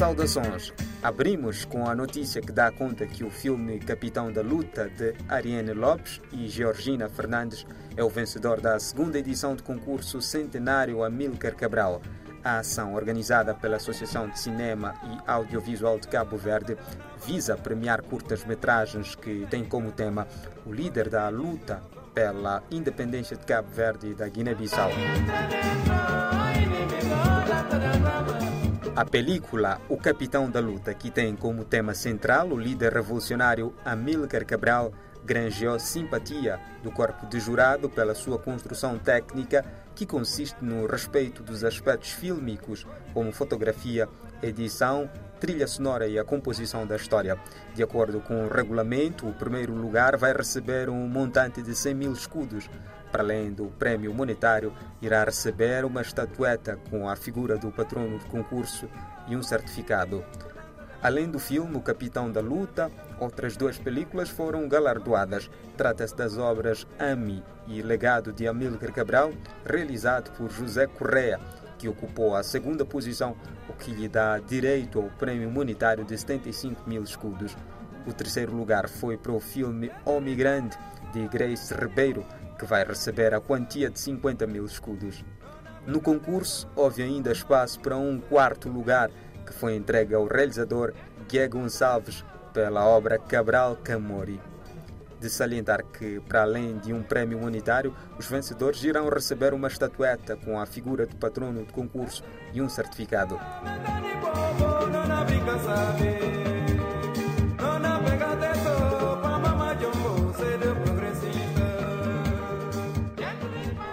Saudações! Abrimos com a notícia que dá conta que o filme Capitão da Luta de Ariane Lopes e Georgina Fernandes é o vencedor da segunda edição do concurso Centenário Amílcar Cabral. A ação, organizada pela Associação de Cinema e Audiovisual de Cabo Verde, visa premiar curtas-metragens que têm como tema o líder da luta pela independência de Cabo Verde e da Guiné-Bissau. A película O Capitão da Luta, que tem como tema central o líder revolucionário Amílcar Cabral, granjeou simpatia do corpo de jurado pela sua construção técnica, que consiste no respeito dos aspectos fílmicos, como fotografia, edição, trilha sonora e a composição da história. De acordo com o regulamento, o primeiro lugar vai receber um montante de 100 mil escudos. Para além do prémio monetário, irá receber uma estatueta com a figura do patrono do concurso e um certificado. Além do filme O Capitão da Luta, outras duas películas foram galardoadas. Trata-se das obras Ami e Legado de Amílcar Cabral, realizado por José Correa, que ocupou a segunda posição, o que lhe dá direito ao prémio monetário de 75 mil escudos. O terceiro lugar foi para o filme Homem Grande, de Grace Ribeiro, que vai receber a quantia de 50 mil escudos. No concurso, houve ainda espaço para um quarto lugar, que foi entregue ao realizador Guia Gonçalves pela obra Cabral Camori. De salientar que, para além de um prémio monetário, os vencedores irão receber uma estatueta com a figura do patrono do concurso e um certificado.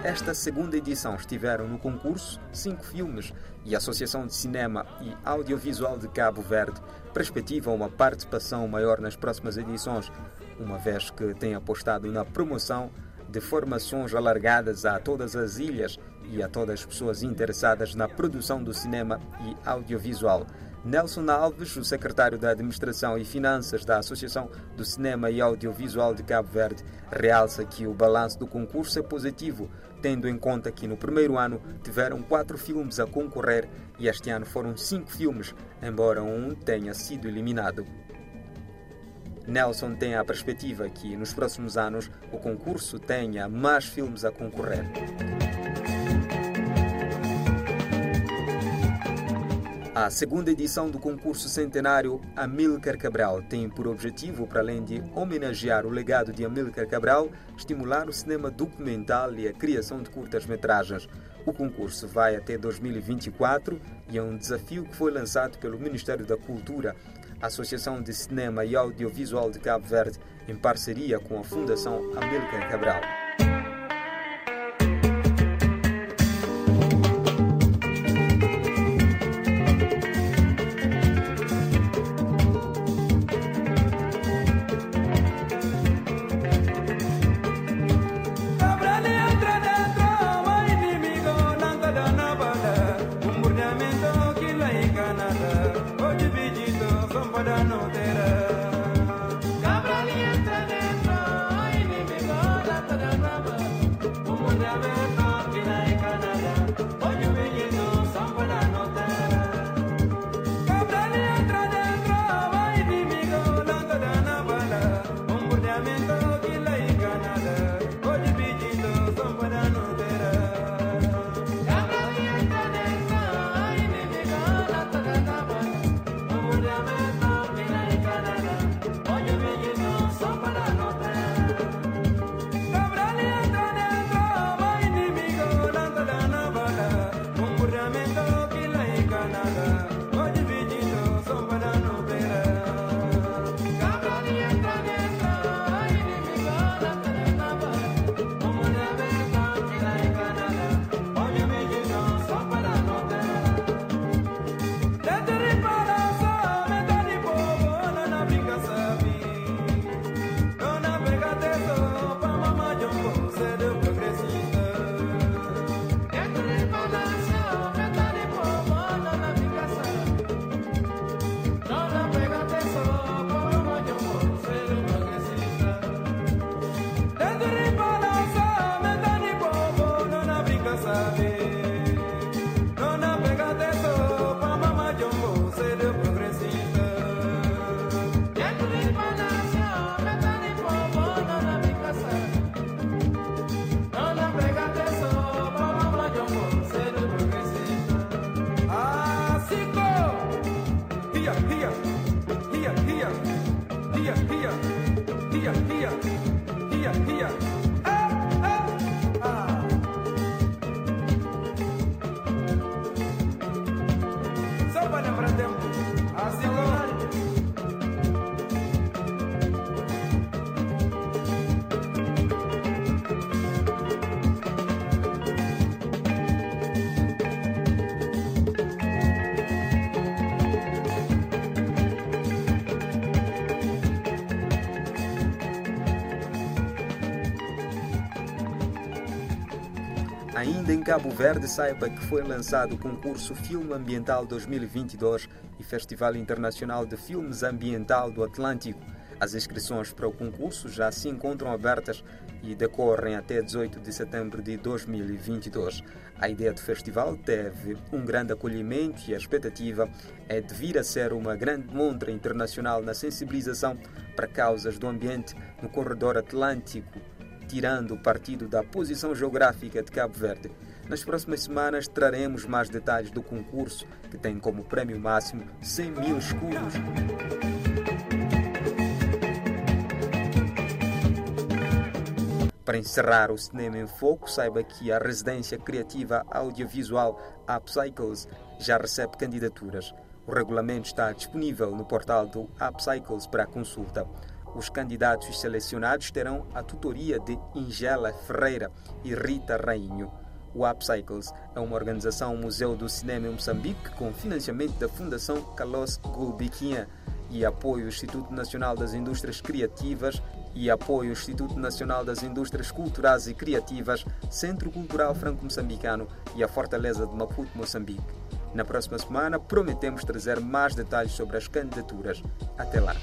Esta segunda edição estiveram no concurso cinco filmes e a Associação de Cinema e Audiovisual de Cabo Verde perspectiva uma participação maior nas próximas edições, uma vez que tem apostado na promoção de formações alargadas a todas as ilhas e a todas as pessoas interessadas na produção do cinema e audiovisual. Nelson Alves, o secretário da Administração e Finanças da Associação do Cinema e Audiovisual de Cabo Verde, realça que o balanço do concurso é positivo, tendo em conta que no primeiro ano tiveram quatro filmes a concorrer e este ano foram cinco filmes, embora um tenha sido eliminado. Nelson tem a perspectiva que nos próximos anos o concurso tenha mais filmes a concorrer. A segunda edição do concurso centenário Amílcar Cabral tem por objetivo, para além de homenagear o legado de Amílcar Cabral, estimular o cinema documental e a criação de curtas-metragens. O concurso vai até 2024 e é um desafio que foi lançado pelo Ministério da Cultura, a Associação de Cinema e Audiovisual de Cabo Verde, em parceria com a Fundação Amílcar Cabral. here. Ainda em Cabo Verde, saiba que foi lançado o concurso Filme Ambiental 2022 e Festival Internacional de Filmes Ambiental do Atlântico. As inscrições para o concurso já se encontram abertas e decorrem até 18 de setembro de 2022. A ideia do festival teve um grande acolhimento e a expectativa é de vir a ser uma grande montra internacional na sensibilização para causas do ambiente no corredor atlântico tirando partido da posição geográfica de Cabo Verde. Nas próximas semanas traremos mais detalhes do concurso, que tem como prêmio máximo 100 mil escudos. Para encerrar o Cinema em Foco, saiba que a residência criativa audiovisual Upcycles já recebe candidaturas. O regulamento está disponível no portal do Upcycles para consulta. Os candidatos selecionados terão a tutoria de Ingela Ferreira e Rita Rainho. O Upcycles é uma organização Museu do Cinema em Moçambique com financiamento da Fundação Carlos Gulbenkian e apoio ao Instituto Nacional das Indústrias Criativas e apoio ao Instituto Nacional das Indústrias Culturais e Criativas, Centro Cultural Franco-Moçambicano e a Fortaleza de Maputo, Moçambique. Na próxima semana prometemos trazer mais detalhes sobre as candidaturas. Até lá!